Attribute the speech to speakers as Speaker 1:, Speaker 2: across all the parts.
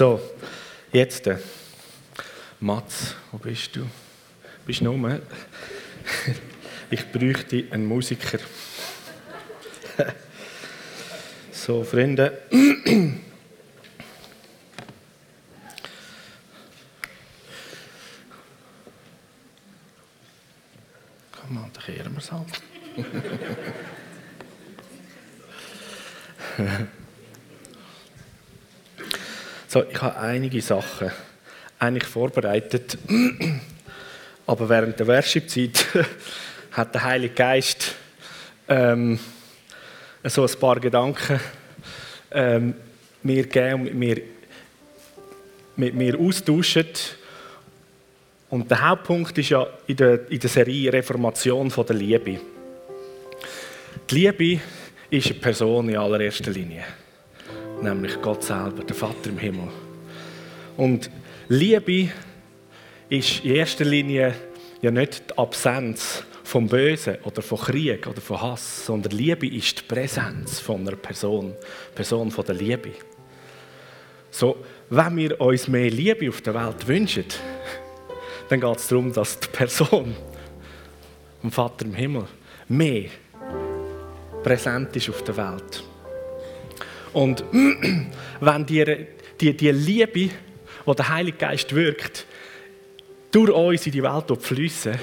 Speaker 1: So, jetzt, äh, Mats, wo bist du? Bist du nur? Ich bräuchte einen Musiker. So, Freunde. Komm mal, dann kehren wir es halt. So, ich habe einige Sachen eigentlich vorbereitet, aber während der Worship-Zeit hat der Heilige Geist ähm, so ein paar Gedanken ähm, mir gegeben und mit mir, mit mir austauschen. Und der Hauptpunkt ist ja in der, in der Serie Reformation von der Liebe. Die Liebe ist eine Person in allererster Linie, nämlich Gott selber, der Vater im Himmel. Und Liebe ist in erster Linie ja nicht die Absenz vom Bösen oder von Krieg oder von Hass, sondern Liebe ist die Präsenz von einer Person, Person von der Liebe. So, wenn wir uns mehr Liebe auf der Welt wünschen, dann geht es darum, dass die Person, vom Vater im Himmel, mehr präsent ist auf der Welt. Und wenn die, die, die Liebe, die der Heilige Geist wirkt, durch uns in die Welt fließen,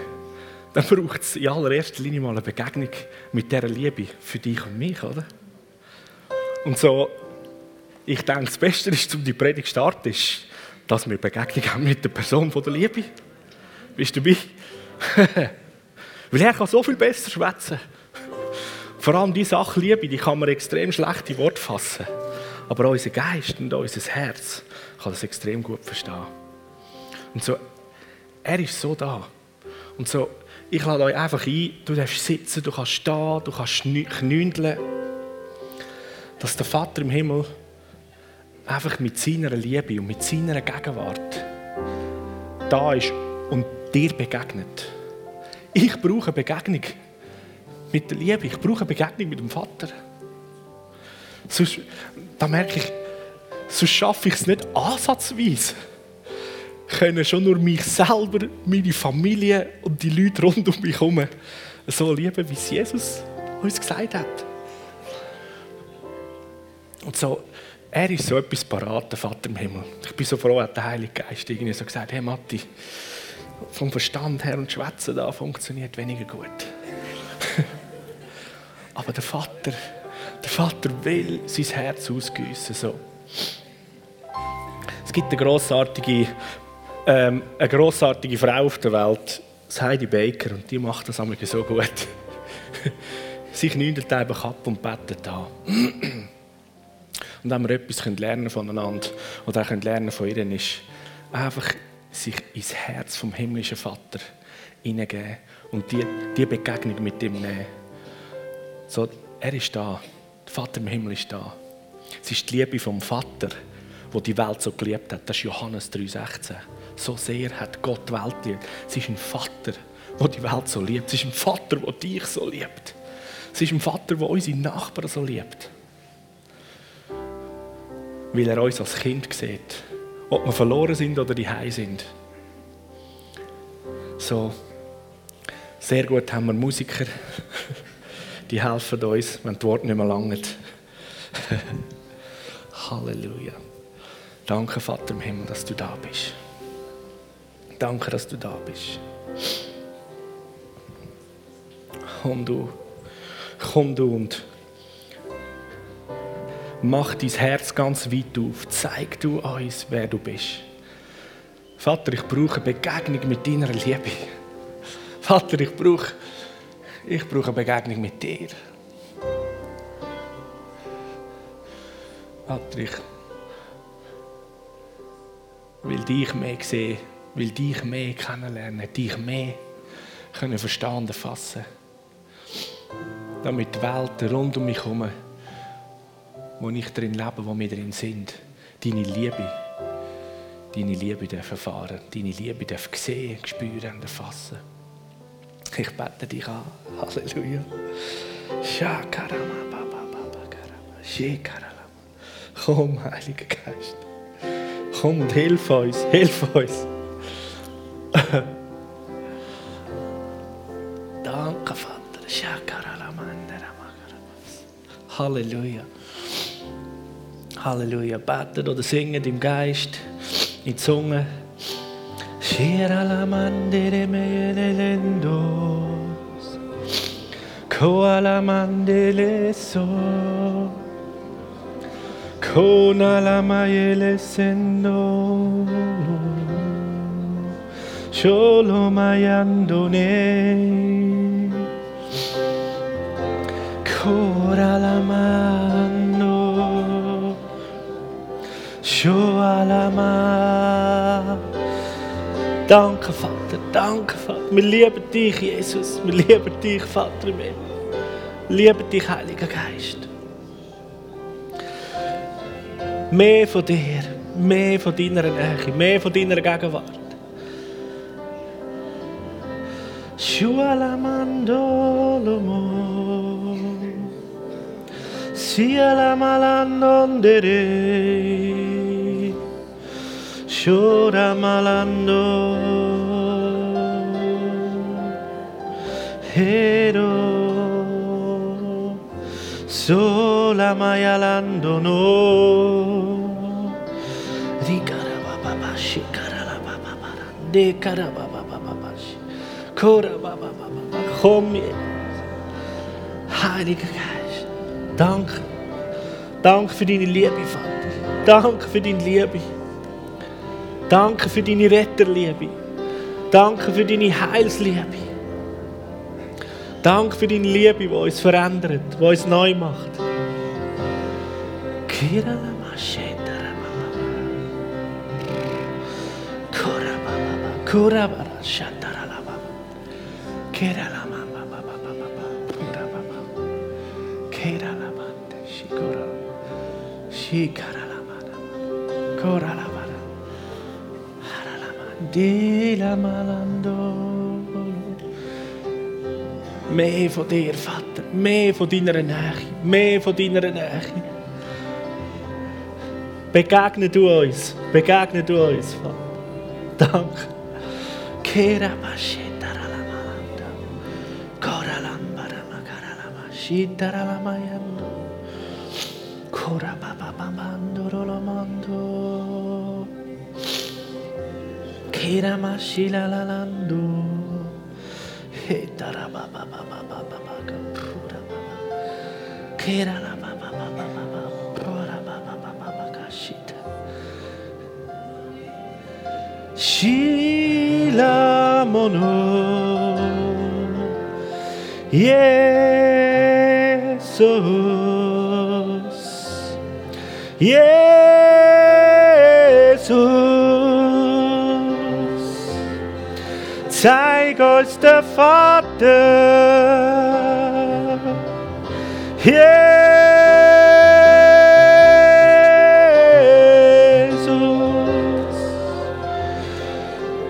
Speaker 1: dann braucht es in allererster Linie mal eine Begegnung mit dieser Liebe für dich und mich, oder? Und so, ich denke, das Beste ist, um die Predigt zu starten, ist, dass wir Begegnung haben mit der Person von der Liebe. Bist du dabei? Weil er kann so viel besser schwätzen. Vor allem die Sache Liebe, die kann man extrem schlecht in Wort fassen. Aber unser Geist und unser Herz kann das extrem gut verstehen. Und so, er ist so da. Und so, ich lade euch einfach ein, du darfst sitzen, du kannst stehen, du kannst knündeln. Dass der Vater im Himmel einfach mit seiner Liebe und mit seiner Gegenwart da ist und dir begegnet. Ich brauche Begegnung mit der Liebe. Ich brauche Begegnung mit dem Vater. Sonst, da merke ich, sonst schaffe ich es nicht ansatzweise können schon nur mich selber, meine Familie und die Leute rund um mich herum so lieben, wie es Jesus uns gesagt hat. Und so, er ist so etwas parat, der Vater im Himmel. Ich bin so froh, hat der Heilige Geist irgendwie so gesagt, hey Matti, vom Verstand her und Schwätzen da funktioniert weniger gut. Aber der Vater, der Vater will sein Herz ausgüssen. So. Es gibt eine grossartige ähm, eine grossartige Frau auf der Welt, Heidi Baker, und die macht das einmal so gut. Sie knündelt einfach ab und betet an. Und wenn wir etwas lernen voneinander oder auch lernen von ihr, ist einfach sich ins Herz vom himmlischen Vater hineingeben und die, die Begegnung mit ihm nehmen. So, er ist da. Der Vater im Himmel ist da. Es ist die Liebe vom Vater, wo die Welt so geliebt hat. Das ist Johannes 3,16. So sehr hat Gott die Welt geliebt. Es ist ein Vater, der die Welt so liebt. Es ist ein Vater, der dich so liebt. Es ist ein Vater, der unsere Nachbarn so liebt. Weil er uns als Kind sieht. Ob wir verloren sind oder die sind. So, sehr gut haben wir Musiker. Die helfen uns, wenn die Worte nicht mehr langen. Halleluja. Danke, Vater im Himmel, dass du da bist. Danke, dass du da bist. Komm du, komm du und mach dein Herz ganz weit auf. Zeig du uns, wer du bist. Vater, ich brauche eine Begegnung mit deiner Liebe. Vater, ich brauche, ich brauche eine Begegnung mit dir. Vater, ich will dich mehr sehen, will dich mehr kennenlernen, dich mehr können verstehen und erfassen. Damit die Welt rund um mich herum, wo ich drin lebe, wo wir drin sind, deine Liebe, deine Liebe erfahren, deine Liebe sehen, spüren und erfassen. Ich bete dich an. Halleluja. Komm, Heiliger Geist. Komm und hilf uns, hilf uns. Danke, Vater. Halleluja. Halleluja. Betet oder singet im Geist, in Tira la mandere melendos, koala mandeleso, kona la maelesendo, solo mayandone, kora la mando, shoa la mando. Danke, Vater, danke, Vater. Wir lieben dich, Jesus. Wir lieben dich, Vater im Himmel. Wir lieben dich, Heiliger Geist. Mehr von dir, mehr von deiner Nähe, mehr von deiner Gegenwart. Shualamandolomo, Sialamalandondere, Shoramalando, Hero, Solamayalando, no, Rikarababa, Shikarababa, Dekarababa, Korababa, Komm, Heiliger Geist, danke. Danke für deine Liebe, Vater. Danke für deine Liebe. Danke für deine Retterliebe. Danke für deine Heilsliebe. Danke für deine Liebe, die uns verändert, die uns neu macht. Kurabara shataralaba. Keralama baba baba baba. Kurababa. Keralamande shikora. Shikaralamana. Koralamana. Haralamandila malando. Mehr von dir, Vater. Mehr von deiner Nähe. Mehr von deiner Nähe. Begegne du uns. Begegne du uns, Vater. Danke. Kera karalama. Shitaramayando. Kora baba bamando rolamando. Kera mashilalalando. Hetara baba baba Shila mono Jesus Jesus Zeig uns der Vater Jesus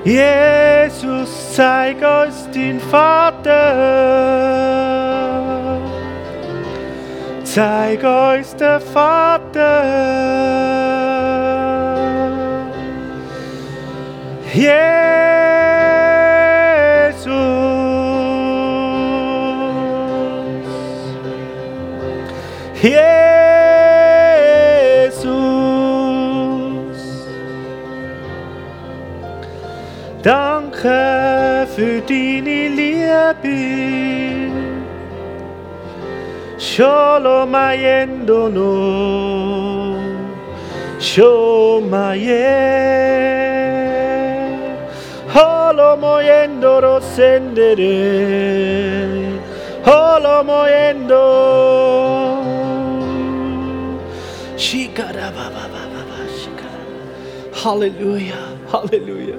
Speaker 1: Jesus, zeig uns den Vater. Zeig uns der Vater. Jesus. Jesus. Danke für deine Liebe. Solo mayendo no. Shomaye. Holo moyendo rosendere. Holo Halleluja, Halleluja.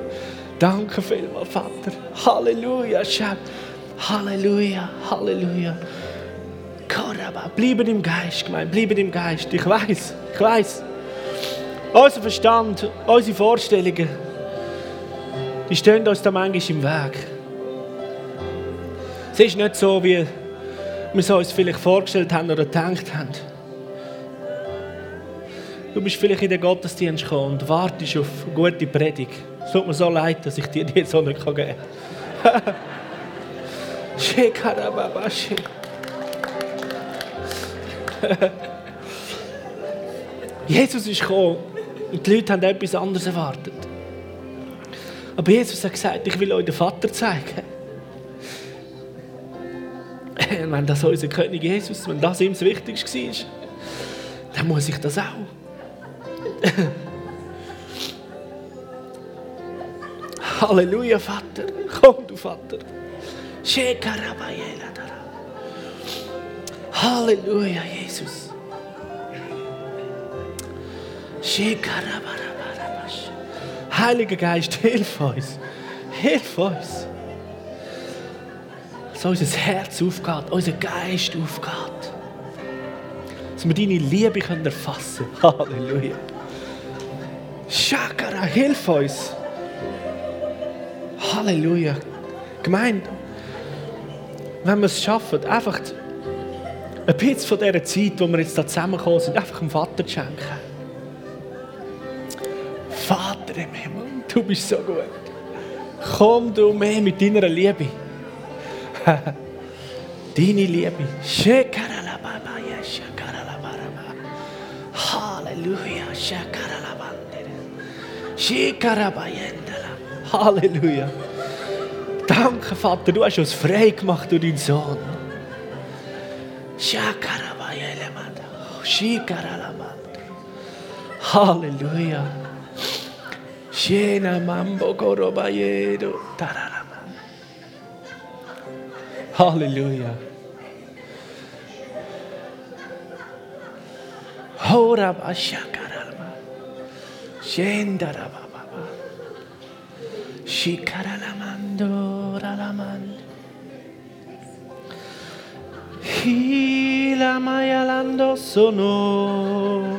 Speaker 1: Danke vielmals, Vater. Halleluja, Chef. Halleluja, Halleluja. Karaba, bleiben im Geist, gemein, bleiben im Geist. Ich weiß, ich weiß. Unser Verstand, unsere Vorstellungen, die stehen uns da manchmal im Weg. Es ist nicht so, wie wir es uns vielleicht vorgestellt haben oder gedacht haben. Du bist vielleicht in den Gottesdienst gekommen und wartest auf eine gute Predigt. Es tut mir so leid, dass ich dir die so nicht geben kann. Jesus ist gekommen und die Leute haben etwas anderes erwartet. Aber Jesus hat gesagt, ich will euch den Vater zeigen. Wenn das unser König Jesus, wenn das ihm das Wichtigste war, dann muss ich das auch. Halleluja, Vater. Komm, du Vater. Halleluja, Jesus. Heiliger Geist, hilf uns. Hilf uns. Dass unser Herz aufgeht, unser Geist aufgeht. Dass wir deine Liebe erfassen können. Halleluja. Shakara, hilf uns. Halleluja. Gemeinde, wenn wir es schaffen, einfach ein bisschen von dieser Zeit, wo wir jetzt da zusammengekommen sind, einfach dem Vater zu schenken. Vater im Himmel, du bist so gut. Komm du mehr mit deiner Liebe. Deine Liebe. Halleluja. Halleluja. Danke, Vater, du hast uns frei gemacht durch deinen Sohn. Halleluja. Shena mambo gorobayero. Halleluja. Horab ashakarama. Ralamando. Hilamayalando sono.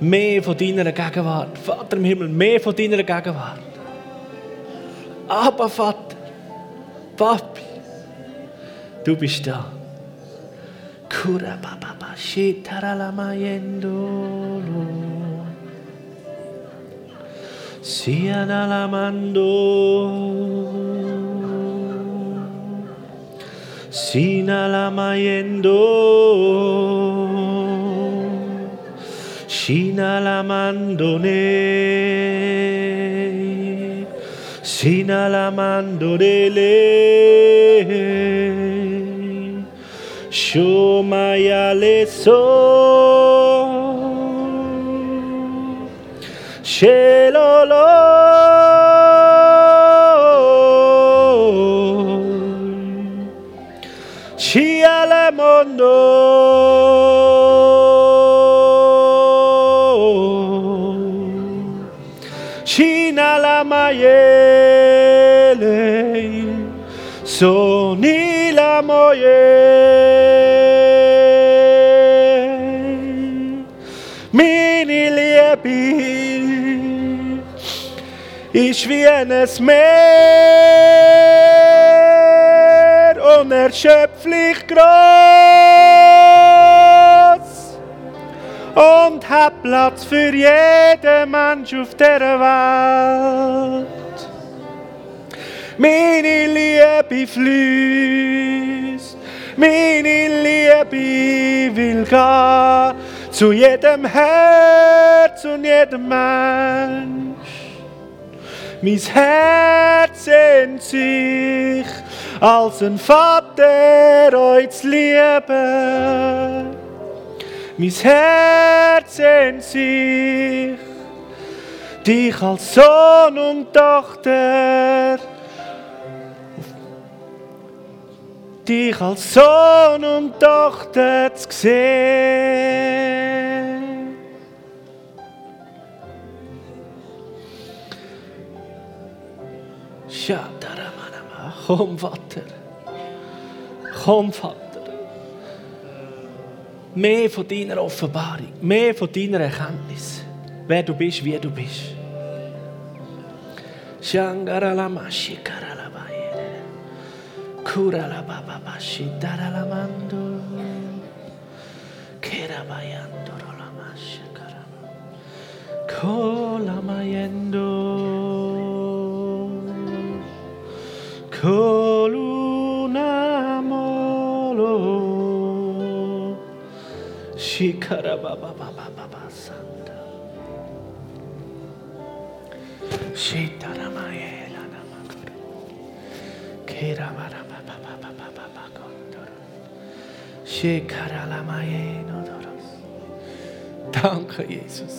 Speaker 1: Mehr von deiner Gegenwart. Vater im Himmel, mehr von deiner Gegenwart. Aber Vater, Papi, du bist da. Kura baba ba na la Sianalamando. Sinalama na la Sinalamandorele. Shomayale so Shelolo. Shiale mondo. Shina la mayele. Soni la moye. Ist wie ein Meer, unerschöpflich groß und hat Platz für jeden Mensch auf der Welt. Meine Liebe fließt, meine Liebe will gehen zu jedem Herz und jedem Mensch. Mein Herz sehnt sich, als ein Vater euch zu lieben. Mein Herz sehnt sich, dich als Sohn und Tochter, dich als Sohn und Tochter zu sehen. Komm, Vater. Komm, Vater. Mehr von deiner Offenbarung, mehr von deiner Erkenntnis, wer du bist, wie du bist. Cura la Koluna molo. Shikara baba baba baba santa. Shitara mayela namakuru. Kera bara baba baba baba baba kondoro. Shikara la mayeno doros. Danke, Jesus.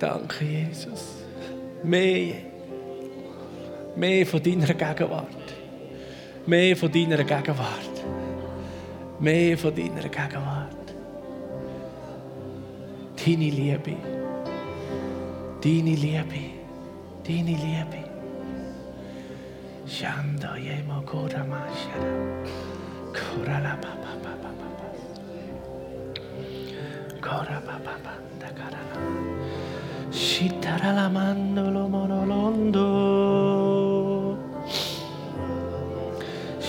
Speaker 1: Danke, Jesus. Mehr, mehr von deiner Gegenwart. Mehr von deiner Gegenwart. Mehr von deiner Gegenwart. Deine Liebe. Deine Liebe. Deine Liebe. Shando yemo kora mashara. Kora la ba ba ba ba ba ba. Kora ba ba ba da kara la. Shitara la mandolo monolondo.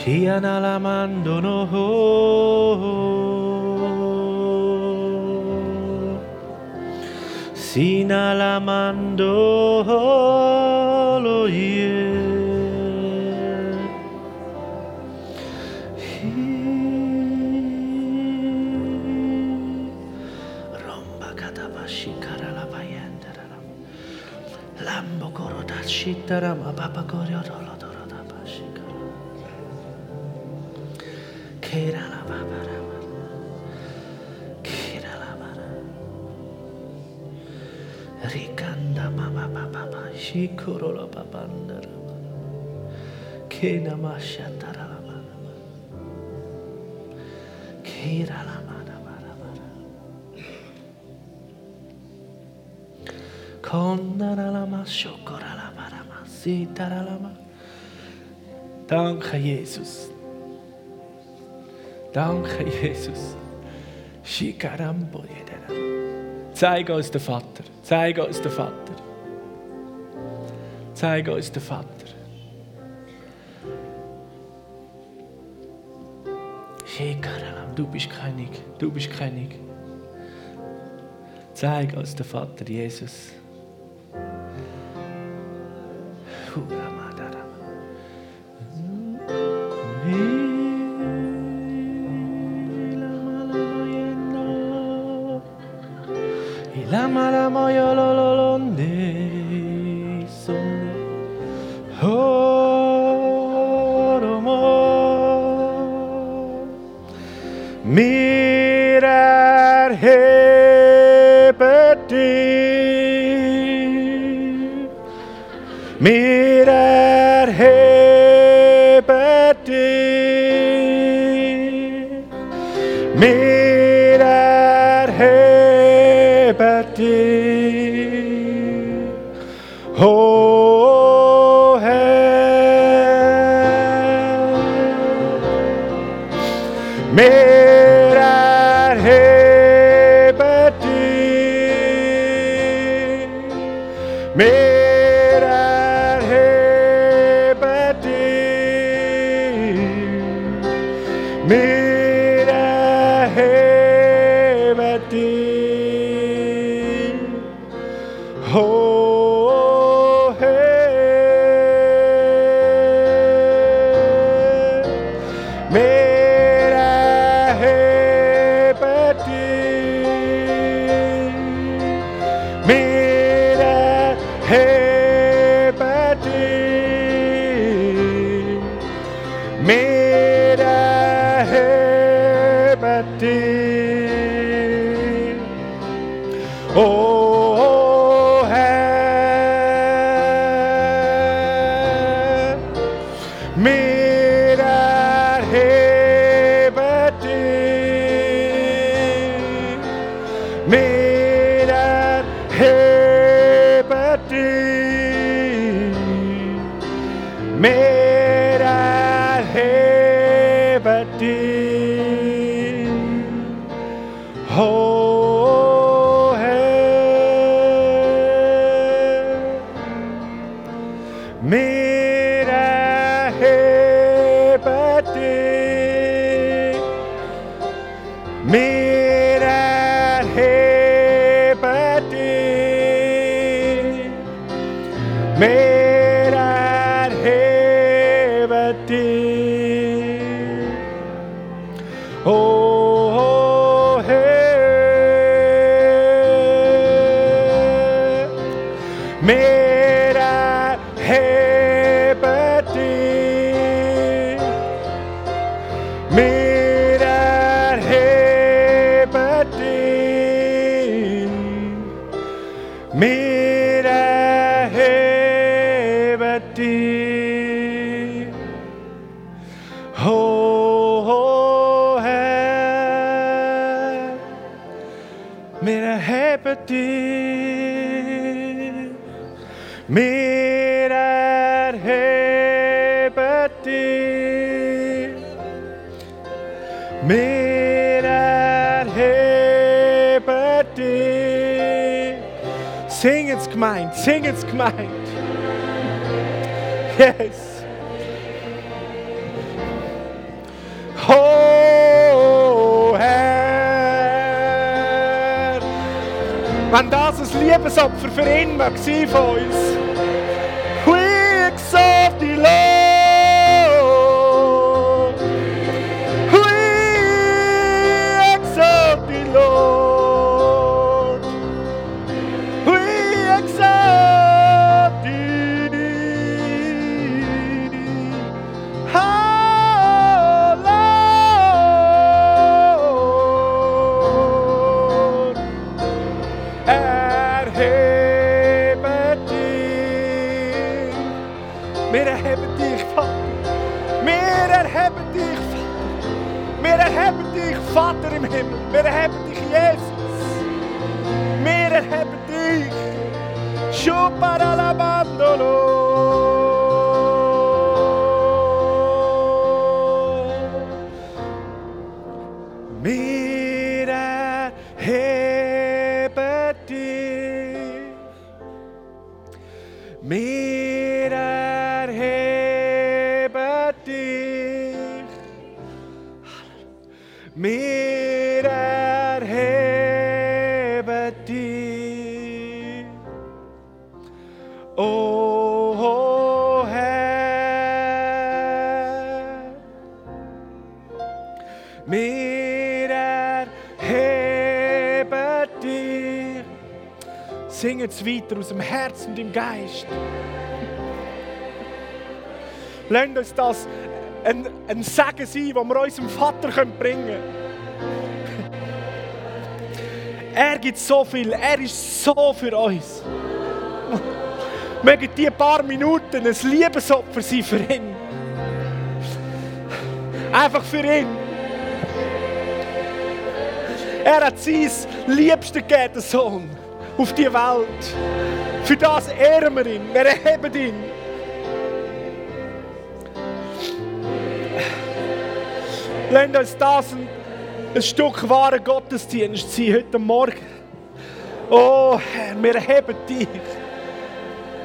Speaker 1: Tiana la mando no ho. Sina la mando lo ye. Romba katapashi kara la vayendara. Lambo koro tachitara ma papa koryo. Rikanda mama baba baba shikorola babanda kena mashatara baba kira la mana bara bara kondara la mashokora la bara masitara la ma Danke Jesus Danke, Jesus. Zeig uns den Vater. Zeig uns den Vater. Zeig uns den Vater. Du bist König. Du bist König. Zeig uns den Vater, Jesus. Wir erheben Gemeint, singen's gemeint. Yes. Oh, Herr. Wenn das ein Liebesopfer für ihn sein von uns. para Jetzt weiter aus dem Herzen und im Geist. Lasst uns das ein, ein Segen sein, den wir unserem Vater bringen können. Er gibt so viel, er ist so für uns. Mögen die paar Minuten ein Liebesopfer sein für ihn. Einfach für ihn. Er hat sein Liebsten gegeben, Sohn, auf die Welt. Für das ehren wir ihn, wir erheben ihn. Lasst uns das ein, ein Stück wahren Gottesdienst sein heute Morgen. Oh Herr, wir erheben dich.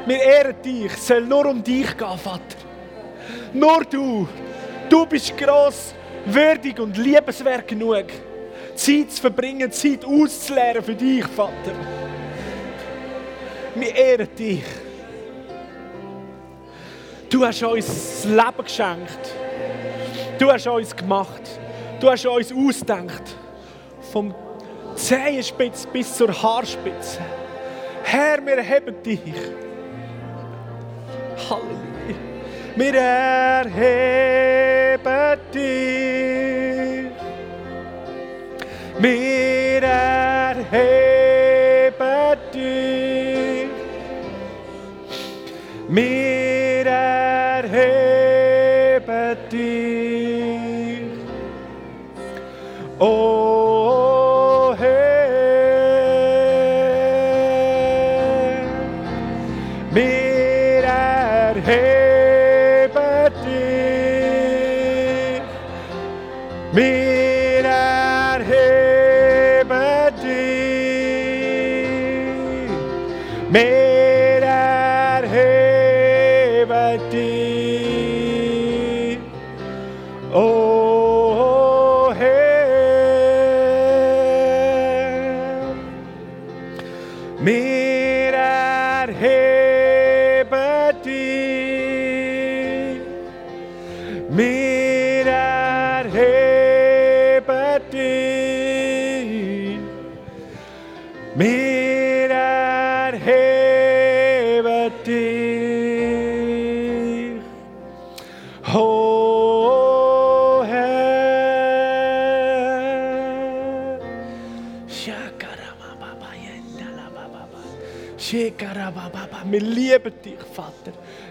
Speaker 1: Wir ehren dich. Es soll nur um dich gehen, Vater. Nur du. Du bist gross, würdig und liebenswert genug. Zeit zu verbringen, Zeit auszuleeren für dich, Vater. Wir ehren dich. Du hast uns das Leben geschenkt. Du hast uns gemacht. Du hast uns ausgedacht. Vom Zehenspitze bis zur Haarspitze. Herr, wir erheben dich. Halleluja. Wir erheben dich. Wir erheben Oh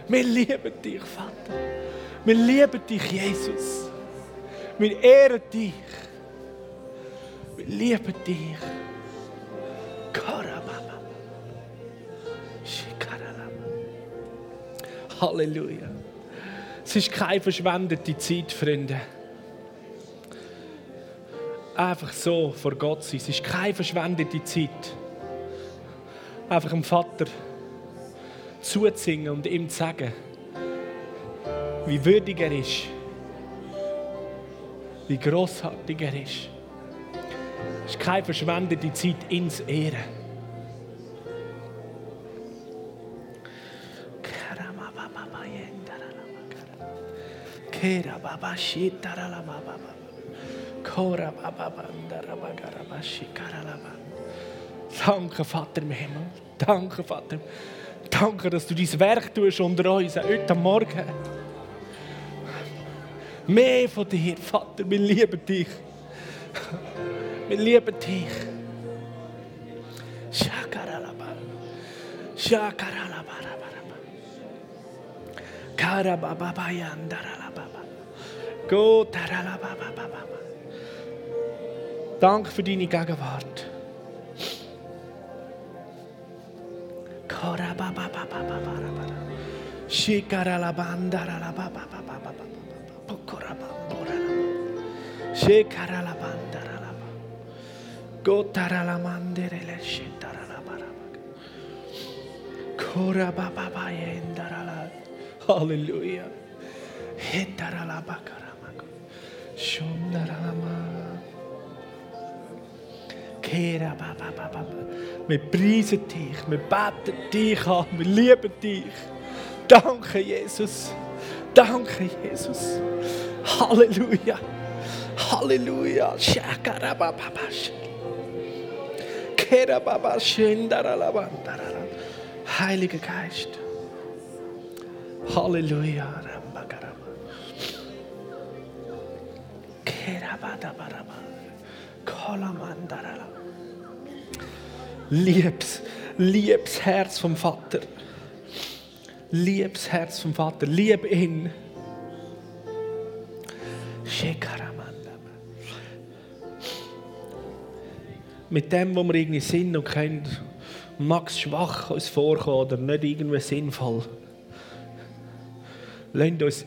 Speaker 1: Wir lieben dich, Vater. Wir lieben dich, Jesus. Wir ehren dich. Wir lieben dich. Karababa. Shikarababa. Halleluja. Es ist keine verschwendete Zeit, Freunde. Einfach so vor Gott sein. Es ist keine verschwendete Zeit. Einfach dem Vater zuzusingen und ihm zu sagen, wie würdig er ist, wie großartig er ist. Es ist keine verschwendete Zeit, ins Ehren. Kera baba shitara la. Danke, Vater im Himmel. Danke, Vater. Danke, dass du dein Werk tust unter uns, heute Morgen. Mehr von dir, Vater. Wir lieben dich. Wir lieben dich. Shakaralaba. Shakaralaba. Danke für deine Gegenwart. Hallelujah. Hallelujah. Ba. Wir preisen dich, wir beten dich an, wir lieben dich. Danke, Jesus. Danke, Jesus. Halleluja. Halleluja. Heiliger Geist. Halleluja. Rambakarama. Kolamandarala. Liebes, Herz vom Vater. Liebes Herz vom Vater. Lieb ihn. Mit dem, wo wir irgendwie sind und mag es schwach uns vorkommen oder nicht irgendwie sinnvoll. Lasst uns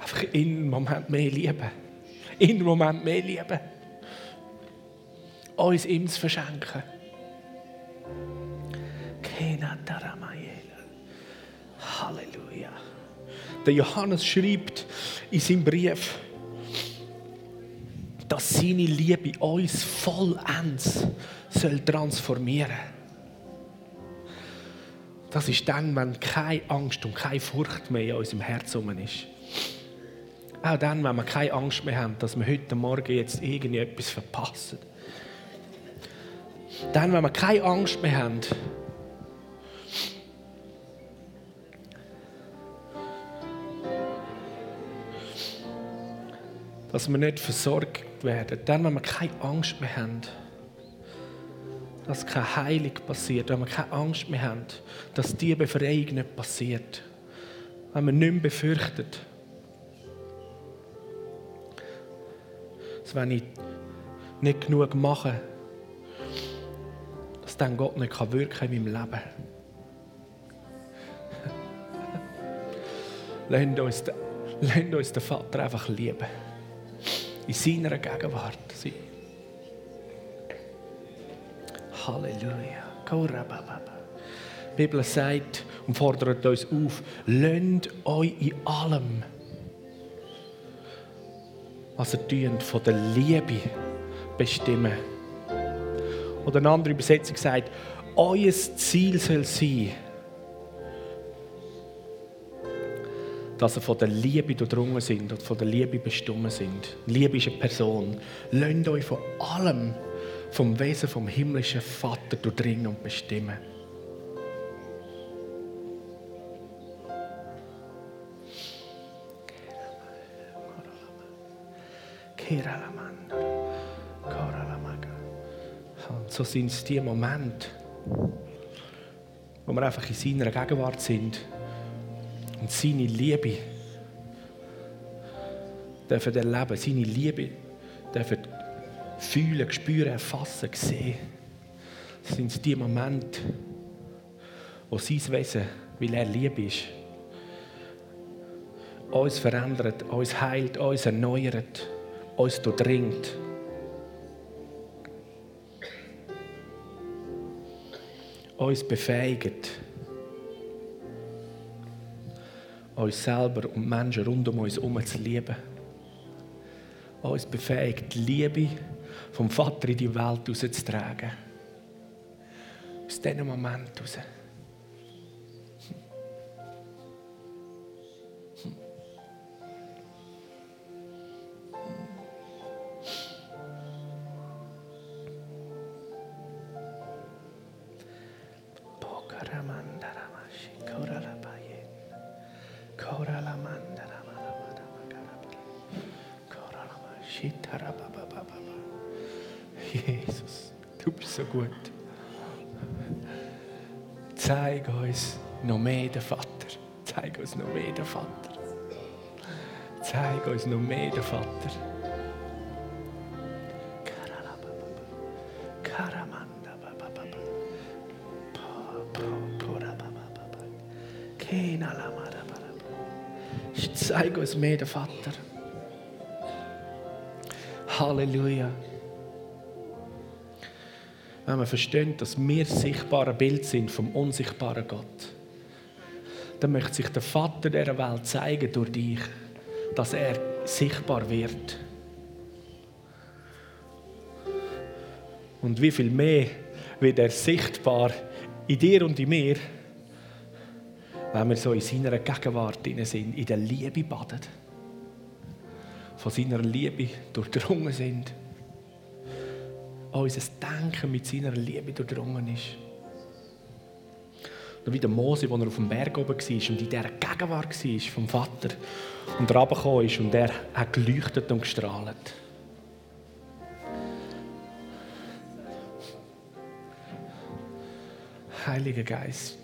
Speaker 1: einfach in Moment mehr lieben. In Moment mehr lieben. Uns ihm zu verschenken. Halleluja. Der Johannes schreibt in seinem Brief, dass seine Liebe uns vollends soll transformieren Das ist dann, wenn keine Angst und keine Furcht mehr in unserem Herzen ist. Auch dann, wenn wir keine Angst mehr haben, dass wir heute Morgen jetzt irgendetwas verpassen. Dann, wenn wir keine Angst mehr haben, dass wir nicht versorgt werden. Dann, wenn wir keine Angst mehr haben, dass keine Heilung passiert, wenn wir keine Angst mehr haben, dass diese Befreiung nicht passiert. Wenn wir nicht mehr befürchten, dass wenn ich nicht genug mache, dass dann Gott nicht kann wirken in meinem Leben. Lasst uns, lasst uns den Vater einfach lieben. In seiner Gegenwart sein. Halleluja. Die Bibel sagt und fordert uns auf, lasst euch in allem, was ihr tut, von der Liebe bestimmen. Oder eine andere Übersetzung sagt, euer Ziel soll sein, dass ihr von der Liebe durchdrungen sind und von der Liebe bestimmt sind. Liebe ist eine Person. Lasst euch von allem, vom Wesen vom himmlischen Vater durchdringen und bestimmen. Und so sind es die Momente, wo wir einfach in seiner Gegenwart sind und seine Liebe dürfen erleben, seine Liebe dürfen fühlen, spüren, erfassen, sehen. Das sind die Momente, wo sein Wesen, weil er Liebe ist, uns verändert, uns heilt, uns erneuert, uns durchdringt. Uns befähigt, uns selber und Menschen rund um uns herum zu lieben. Uns befähigt, die Liebe vom Vater in die Welt rauszutragen. Aus diesem Moment heraus. So gut. Zeig uns noch mehr den Vater. Zeig uns noch mehr den Vater. Zeig uns noch mehr den Vater. Zeig uns mehr den Vater. Halleluja. Wenn wir verstehen, dass wir sichtbare Bild sind vom unsichtbaren Gott, dann möchte sich der Vater dieser Welt zeigen durch dich, dass er sichtbar wird. Und wie viel mehr wird er sichtbar in dir und in mir, wenn wir so in seiner Gegenwart sind, in der Liebe baden, von seiner Liebe durchdrungen sind, unser Denken mit seiner Liebe durchdrungen ist. Wie der Mose, als er auf dem Berg oben war und in dieser Gegenwart war vom Vater und runtergekommen ist und er hat geleuchtet und gestrahlt. Heiliger Geist,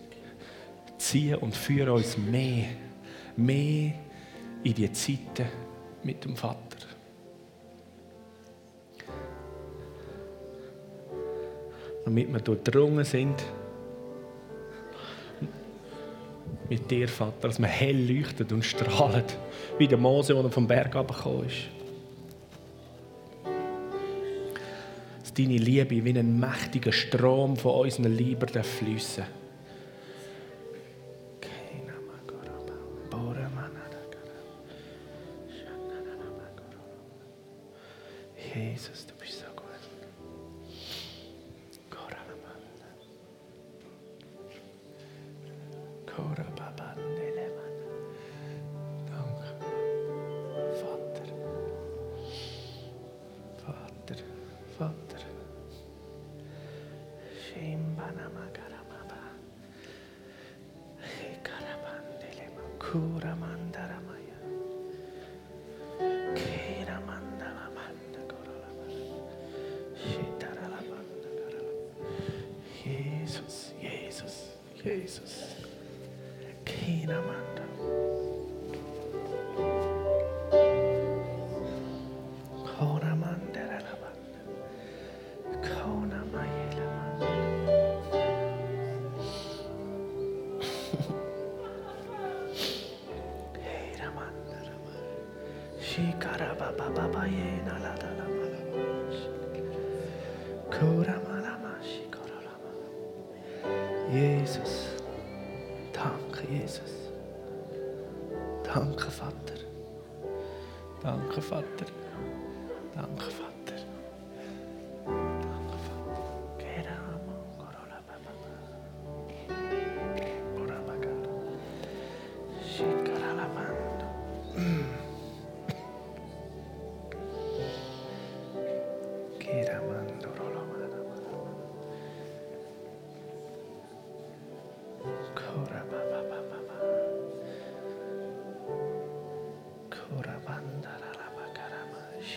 Speaker 1: zieh und führe uns mehr, mehr in die Zeiten mit dem Vater. Damit wir durchdrungen sind mit dir, Vater, dass wir hell leuchtet und strahlt, wie der Mose, der vom Berg abgekommen ist. Dass deine Liebe wie ein mächtiger Strom von unseren Liebern fließen darf.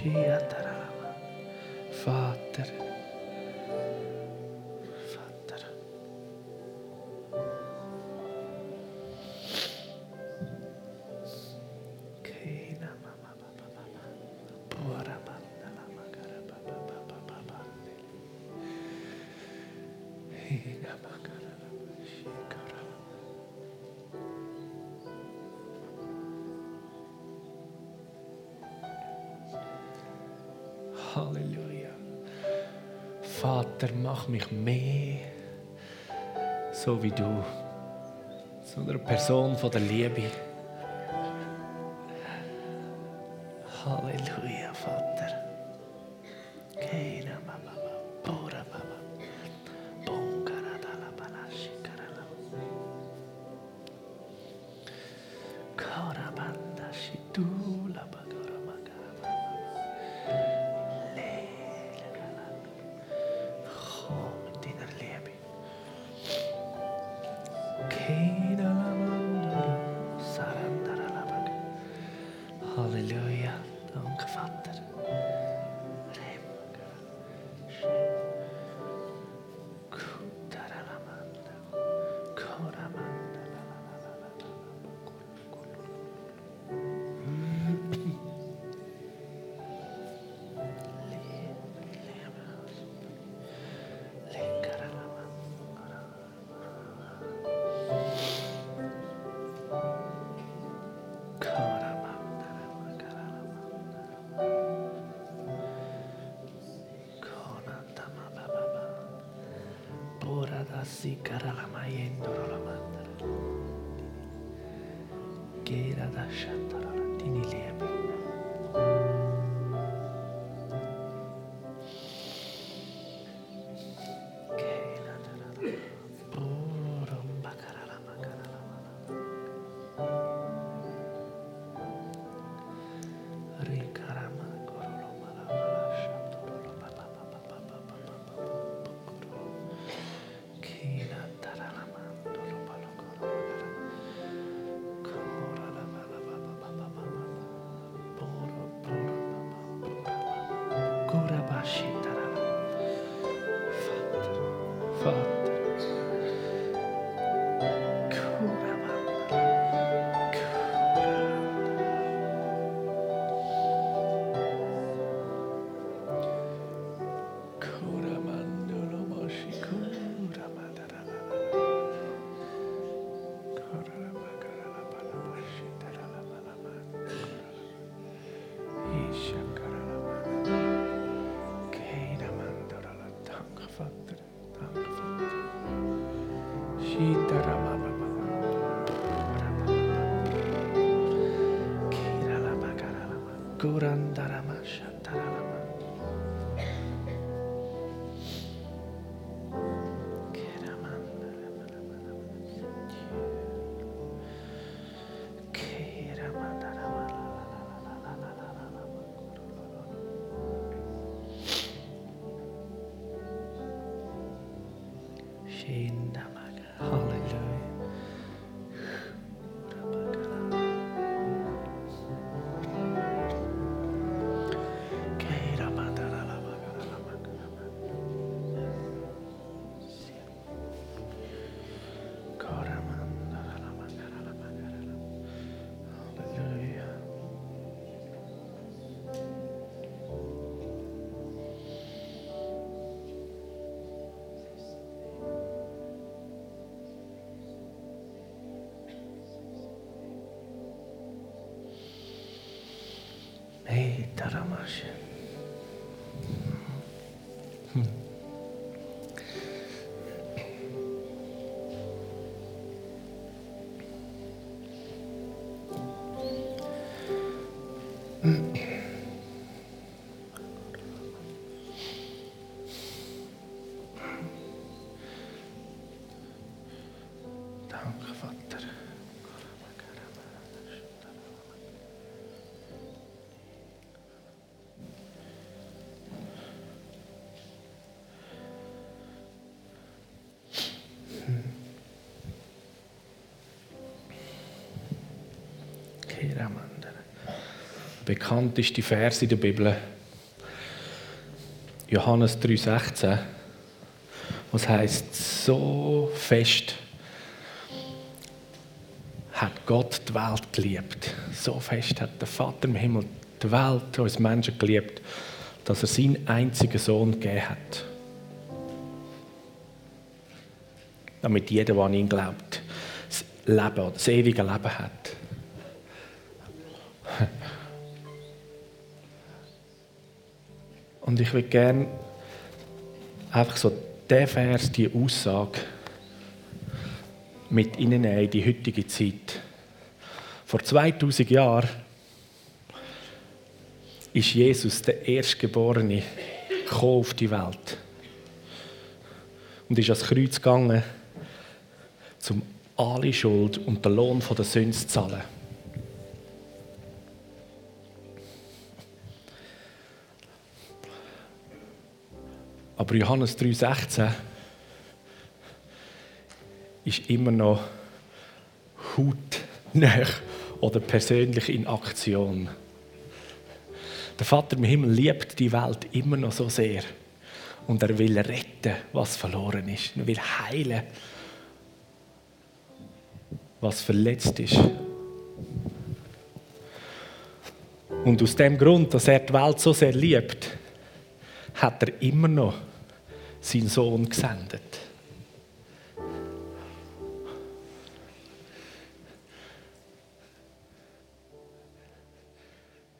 Speaker 1: Shiatarama. Fala. Vater, mach mich mehr so wie du, so eine Person von der Liebe. sikara la mayendoro la mandara. Kera da shanta. She shit. bekannteste Vers in der Bibel. Johannes 3,16. Was heißt so fest hat Gott die Welt geliebt. So fest hat der Vater im Himmel die Welt uns Menschen geliebt, dass er seinen einzigen Sohn gegeben hat. Damit jeder, der an ihn glaubt, das Leben, das ewige Leben hat. Und ich würde gerne einfach so der Vers, die Aussage mit ihnen in die heutige Zeit. Vor 2000 Jahren ist Jesus der Erstgeborene auf die Welt und ist ans Kreuz gegangen, um alle Schuld und den Lohn der Sünde zu zahlen. Aber Johannes 3,16 ist immer noch hautnah oder persönlich in Aktion. Der Vater im Himmel liebt die Welt immer noch so sehr. Und er will retten, was verloren ist. Er will heilen, was verletzt ist. Und aus dem Grund, dass er die Welt so sehr liebt, hat er immer noch seinen Sohn gesendet.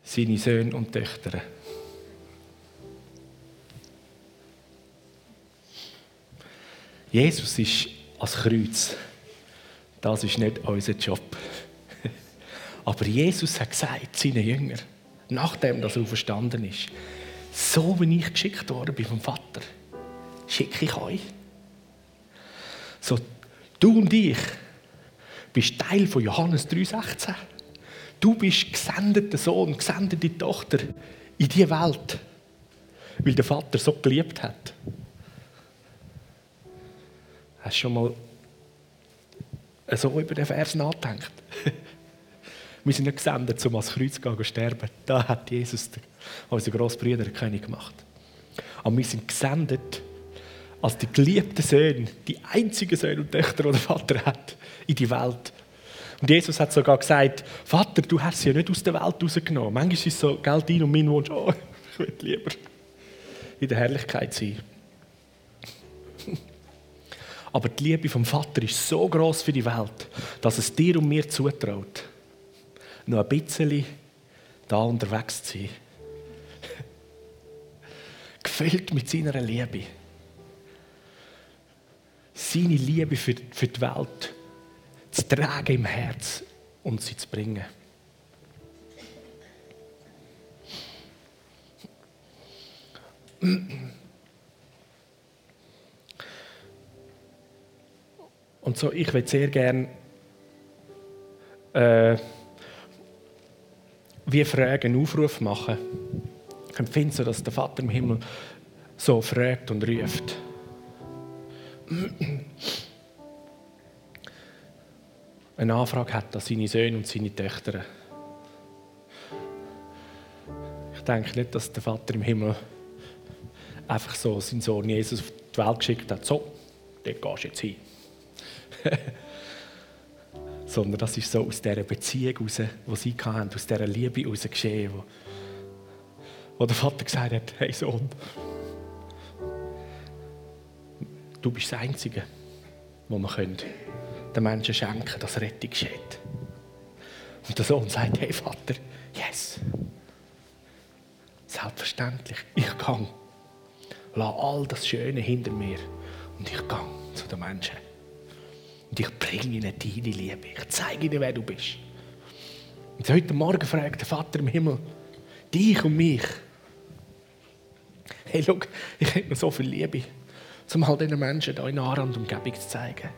Speaker 1: Seine Söhne und Töchter. Jesus ist als Kreuz. Das ist nicht unser Job. Aber Jesus hat gesagt, seinen Jüngern, nachdem das er verstanden ist, so wie ich geschickt worden bin vom Vater, schicke ich euch. So, du und ich bist Teil von Johannes 3,16. Du bist gesendeter Sohn, gesendete Tochter in diese Welt, weil der Vater so geliebt hat. Hast du schon mal so über den Vers nachgedacht? Wir sind nicht gesendet, um ans Kreuz zu sterben. Da hat Jesus, unser Grossbrüder, den König gemacht. Aber wir sind gesendet als die geliebten Söhne, die einzigen Söhne und Töchter, die der Vater hat, in die Welt. Und Jesus hat sogar gesagt, Vater, du hast sie ja nicht aus der Welt rausgenommen. Manchmal ist es so, Geld dein und mein Wunsch, oh, ich würde lieber in der Herrlichkeit sein. Aber die Liebe vom Vater ist so groß für die Welt, dass es dir und mir zutraut, noch ein bisschen da unterwegs zu sein. Gefüllt mit seiner Liebe. Seine Liebe für, für die Welt zu tragen im Herz und sie zu bringen. Und so, ich würde sehr gerne äh, wie Fragen Aufruf machen. Ich empfinde so, dass der Vater im Himmel so fragt und ruft. Eine Anfrage hat an seine Söhne und seine Töchter. Ich denke nicht, dass der Vater im Himmel einfach so seinen Sohn Jesus auf die Welt geschickt hat. So, dort gehst du jetzt hin. sondern das ist so aus dieser Beziehung heraus, die sie hatten, aus dieser Liebe heraus geschehen, wo, wo der Vater gesagt hat, hey Sohn, du bist das Einzige, wir können den Menschen schenken, dass Rettung geschieht. Und der Sohn sagt, hey Vater, yes, selbstverständlich, ich kann. Lass all das Schöne hinter mir und ich gehe zu den Menschen. Und ich bringe ihnen deine Liebe. Ich zeige ihnen, wer du bist. Und heute Morgen fragt der Vater im Himmel dich und mich. Hey, schau, ich hätte noch so viel Liebe, um all diesen Menschen hier in Aarau und Umgebung zu zeigen.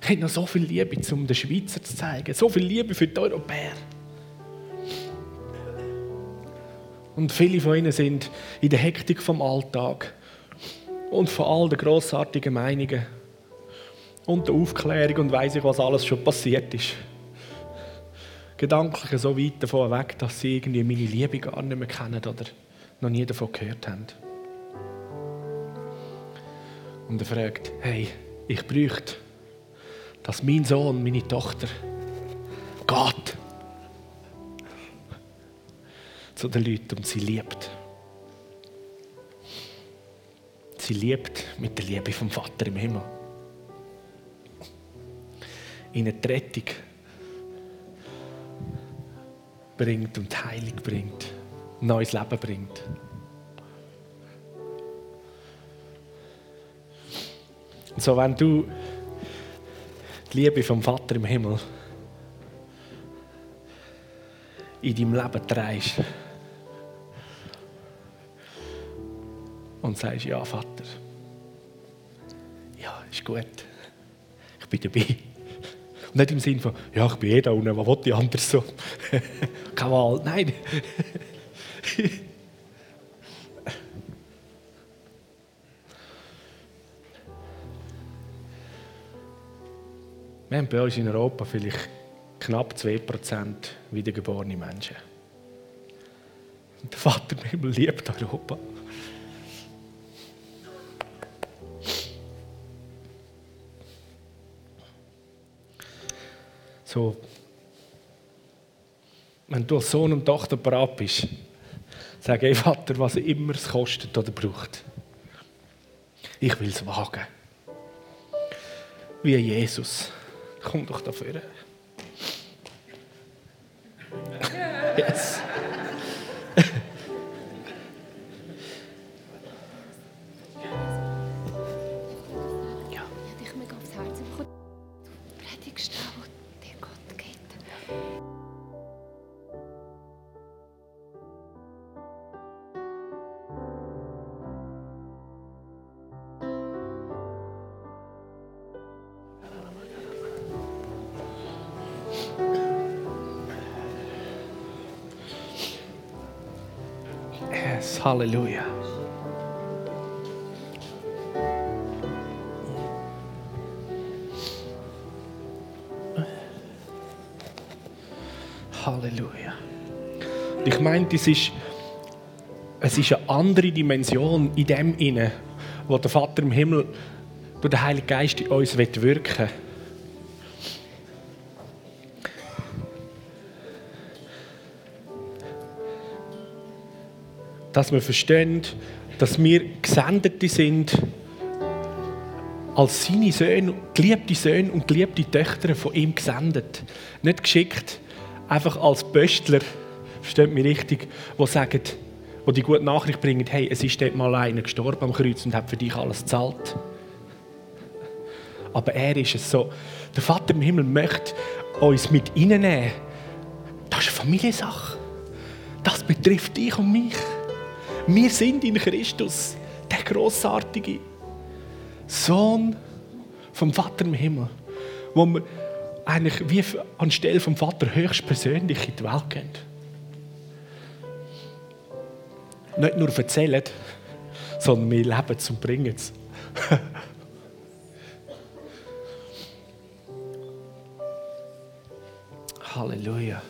Speaker 1: Ich hätte noch so viel Liebe, um den Schweizer zu zeigen. So viel Liebe für die Europäer. Und viele von ihnen sind in der Hektik vom Alltag und von all den grossartigen Meinungen und der Aufklärung und weiss ich, was alles schon passiert ist. Gedanklich so weit davon weg, dass sie irgendwie meine Liebe gar nicht mehr kennen oder noch nie davon gehört haben. Und er fragt, hey, ich bräuchte, dass mein Sohn, meine Tochter geht zu den Leuten und sie liebt. Sie liebt mit der Liebe vom Vater im Himmel. Ihnen die Rettung bringt und Heilung bringt, neues Leben bringt. Und so, wenn du die Liebe vom Vater im Himmel in deinem Leben trägst und sagst, ja, Vater, ja, ist gut, ich bin dabei. Und nicht im Sinne von, ja, ich bin eh da unten, was will ich anders so? Keine Wahl, nein. Wir haben bei uns in Europa vielleicht knapp 2% wiedergeborene Menschen. Der Vater im Himmel liebt Europa. So, wenn du als Sohn und Tochter bereit bist, sag, ey Vater, was immer es kostet oder braucht. Ich will es wagen. Wie Jesus. Komm doch dafür. Halleluja. Halleluja. Ich meine, das ist, es ist eine andere Dimension in dem wo der Vater im Himmel durch den Heiligen Geist in uns wirken will. Dass wir verstehen, dass wir Gesendete sind als seine Söhne, geliebte Söhne und geliebte Töchter von ihm gesendet. Nicht geschickt, einfach als Pöstler, versteht mich richtig, die sagen, die die gute Nachricht bringen, hey, es ist dort mal einer gestorben am Kreuz und hat für dich alles gezahlt. Aber er ist es so, der Vater im Himmel möchte uns mit reinnehmen. Das ist eine Familiensache. Das betrifft dich und mich. Wir sind in Christus, der großartige Sohn vom Vater im Himmel, wo wir eigentlich wie anstelle vom Vater höchstpersönlich in die Welt gehen. Nicht nur erzählen, sondern wir leben und bringen. Halleluja.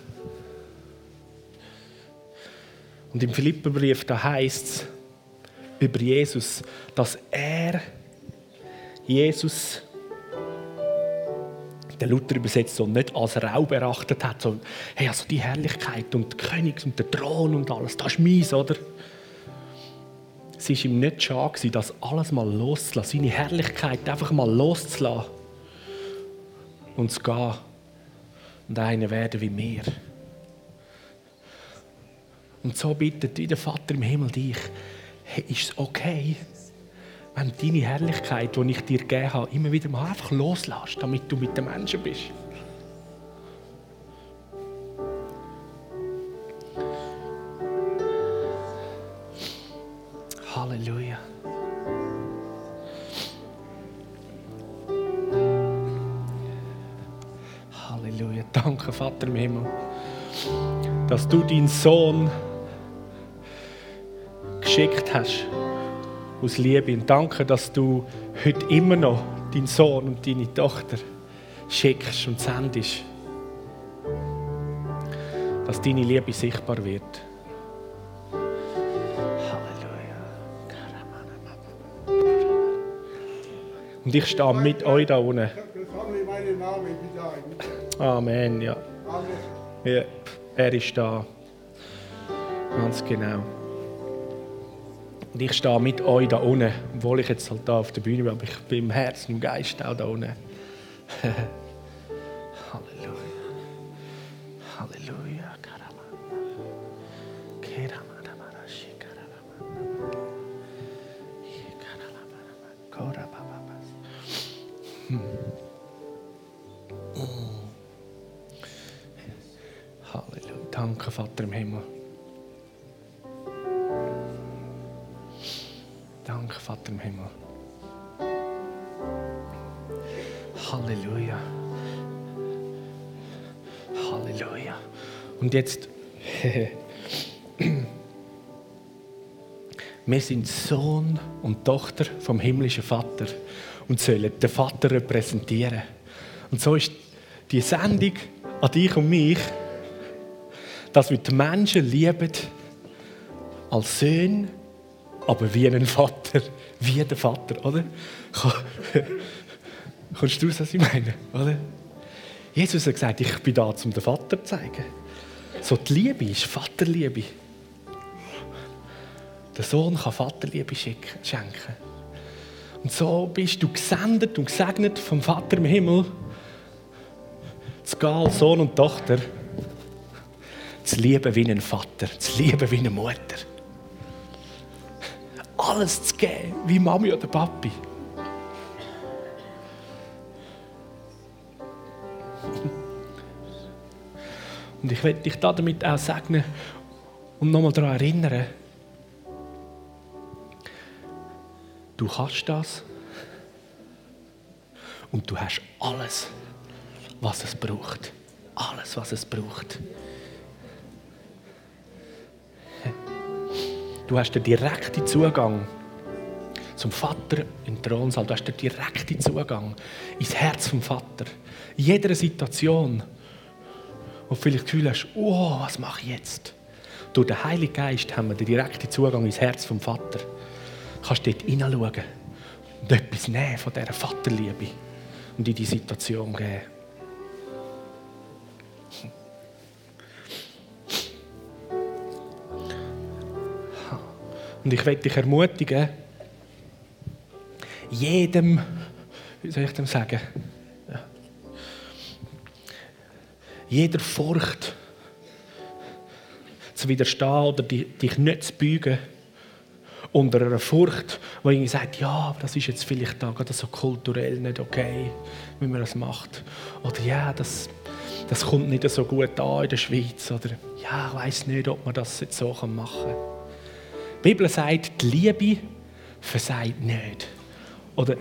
Speaker 1: Und im Philipperbrief da heißt es über Jesus, dass er Jesus der Luther übersetzt so nicht als Raub erachtet hat, sondern hey, also die Herrlichkeit und der König und der Thron und alles, das ist meins, oder? Es war ihm nicht schade, das alles mal loszulassen, seine Herrlichkeit einfach mal loszulassen und zu gehen und einer werden wie mir. Und so bittet wie der Vater im Himmel dich, hey, ist es okay, wenn deine Herrlichkeit, die ich dir gegeben habe, immer wieder mal einfach loslässt, damit du mit den Menschen bist. Halleluja. Halleluja. Danke, Vater im Himmel, dass du deinen Sohn geschickt hast aus Liebe. Und danke, dass du heute immer noch deinen Sohn und deine Tochter schickst und sendest. Dass deine Liebe sichtbar wird. Halleluja. Und ich stehe mit euch da unten. Ja.
Speaker 2: Amen.
Speaker 1: ja. Er ist da. Ganz genau. Und ich stehe mit euch da unten, obwohl ich jetzt halt da auf der Bühne bin, aber ich bin im Herzen, im Geist auch da unten. Und jetzt, wir sind Sohn und Tochter vom himmlischen Vater und sollen den Vater repräsentieren. Und so ist die Sendung an dich und mich, dass wir die Menschen lieben als Söhne, aber wie einen Vater, wie der Vater, oder? Kommst du raus, was ich meine, oder? Jesus hat gesagt, ich bin da, um den Vater zu zeigen. So die Liebe ist Vaterliebe. Der Sohn kann Vaterliebe schenken. Und so bist du gesendet und gesegnet vom Vater im Himmel, zu gehen Sohn und Tochter, zu lieben wie ein Vater, zu lieben wie eine Mutter. Alles zu geben, wie Mami oder Papi. Und ich werde dich damit auch segnen und nochmal daran erinnern, du kannst das und du hast alles, was es braucht. Alles, was es braucht. Du hast den direkten Zugang zum Vater im Thronsaal. Du hast den direkten Zugang ins Herz vom Vater. In jeder Situation, wo du vielleicht das Gefühl hast, oh, was mache ich jetzt? Durch den Heiligen Geist haben wir den direkten Zugang ins Herz vom Vater. Du kannst dort hineinschauen und etwas nehmen von dieser Vaterliebe und in die Situation geben. Und ich möchte dich ermutigen, jedem, wie soll ich dem sagen, jeder Furcht zu widerstehen oder di- dich nicht zu beugen unter einer Furcht, wo irgendwie sagt, ja, aber das ist jetzt vielleicht da gerade so kulturell nicht okay, wie man das macht. Oder ja, das, das kommt nicht so gut an in der Schweiz. Oder ja, ich weiß nicht, ob man das jetzt so machen kann. Die Bibel sagt, die Liebe versagt nicht. Oder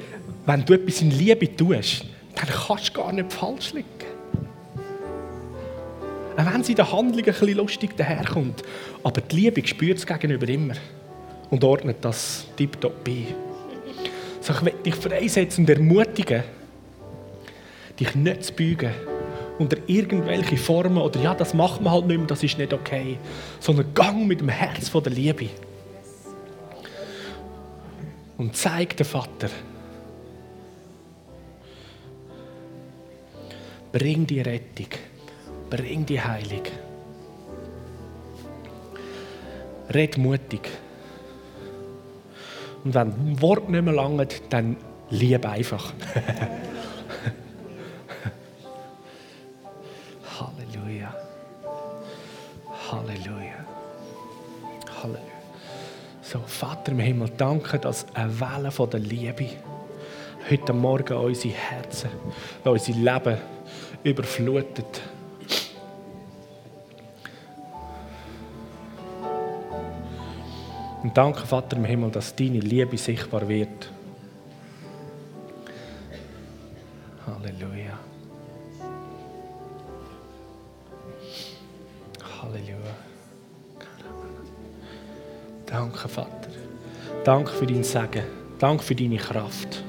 Speaker 1: wenn du etwas in Liebe tust, dann kannst du gar nicht falsch liegen. Auch wenn sie in der Handlung ein bisschen lustig daherkommt. Aber die Liebe spürt es gegenüber immer und ordnet das tiptop bei. So, ich will dich freisetzen und ermutigen, dich nicht zu beugen unter irgendwelche Formen oder ja, das macht man halt nicht mehr, das ist nicht okay, sondern gang mit dem Herz von der Liebe und zeig den Vater, bring die Rettung, bring die Heilung. Red mutig. Und wenn Wort nicht mehr langt, dann lieb einfach. Halleluja. Halleluja. Halleluja. So, Vater im Himmel, danke, dass eine Welle von der Liebe heute Morgen unsere Herzen, unser Leben überflutet. Und danke, Vater im Himmel, dass deine Liebe sichtbar wird. Halleluja. Halleluja. Danke, Vater. Danke für dein Segen. Danke für deine Kraft.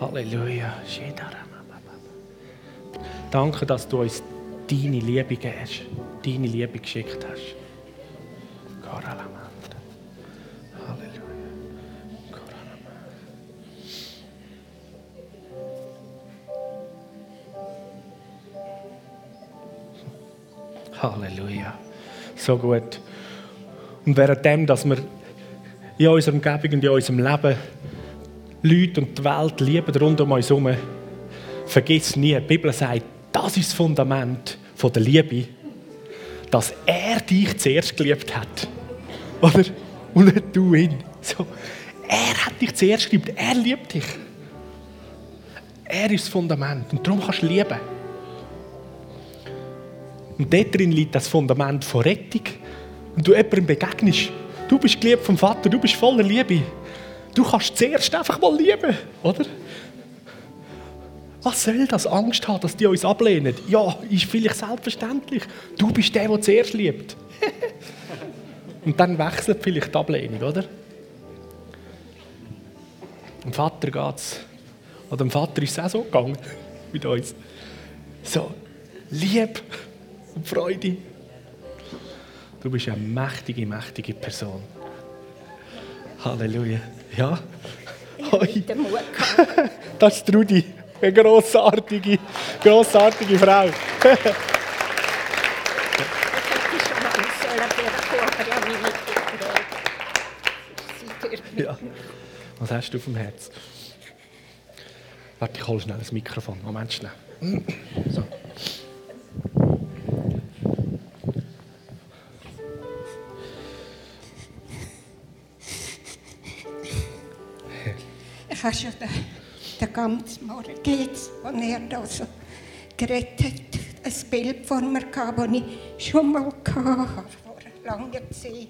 Speaker 1: Halleluja. Danke, dass du uns deine Liebe gibst, deine Liebe geschickt hast. Halleluja. So gut. Und währenddem, dass wir in unserer Umgebung und in unserem Leben Leute und die Welt lieben rund um uns herum, vergiss nie, die Bibel sagt, das ist das Fundament der Liebe, dass er dich zuerst geliebt hat. Oder? Und nicht du ihn. So. Er hat dich zuerst geliebt, er liebt dich. Er ist das Fundament und darum kannst du lieben. Und dort drin liegt das Fundament von Rettung. Und du jemandem begegnest, du bist geliebt vom Vater, du bist voller Liebe. Du kannst zuerst einfach mal lieben, oder? Was soll das? Angst haben, dass die uns ablehnen? Ja, ist vielleicht selbstverständlich. Du bist der, der zuerst liebt. Und dann wechselt vielleicht die Ablehnung, oder? Dem Vater geht es. Oder dem Vater ist es auch so gegangen mit uns. So, Liebe und Freude. Du bist eine mächtige, mächtige Person. Halleluja. Ja? Hoi.
Speaker 3: Den Mut.
Speaker 1: Das ist Trudi. Eine grossartige, grossartige Frau. Ja. Was hast du auf dem Herz? Warte, ich hole schnell das Mikrofon. Moment schnell. So.
Speaker 4: Ich habe ganzen Morgen jetzt, als er da so geredet hat, ein Bild vor mir gehabt, das ich schon mal hatte, vor langer Zeit.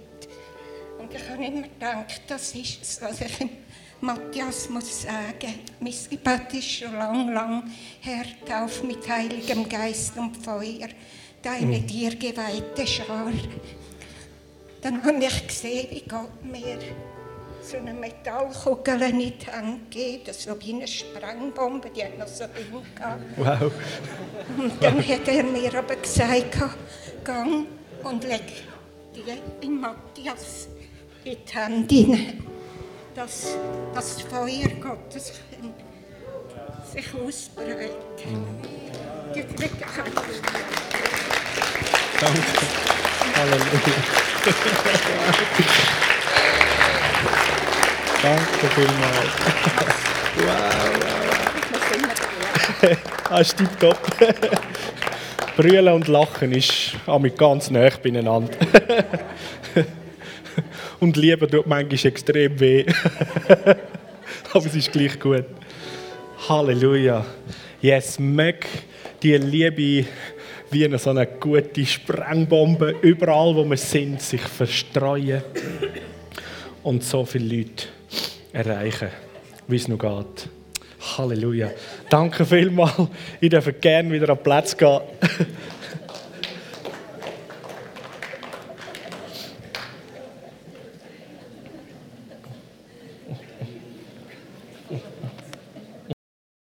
Speaker 4: Und ich habe immer gedacht, das ist es, was ich dem Matthias muss sagen. Mein Gebet ist schon lang, lang her, auf mit Heiligem Geist und Feuer, deine dir geweihte Schar. Dann habe ich gesehen, wie Gott mir so eine Metallkugel in die Hand gegeben, so wie eine Sprengbombe, die hat noch so gehabt.
Speaker 1: Wow.
Speaker 4: Und dann hat er mir aber gesagt, gang und leg die in Matthias in die Hände hinein, dass das Feuer Gottes sich ausbreitet. Drücke
Speaker 1: Danke. Halleluja. Danke vielmals. Ah, ist tipptopp. Brüllen und Lachen ist mit ganz nah beieinander. und Liebe tut manchmal extrem weh. Aber es ist gleich gut. Halleluja. Yes, mag die Liebe wie eine so eine gute Sprengbombe überall, wo wir sind, sich verstreuen und so viele Leute erreichen, wie es noch geht. Halleluja. Danke vielmals. Ich darf gerne wieder an den Platz gehen.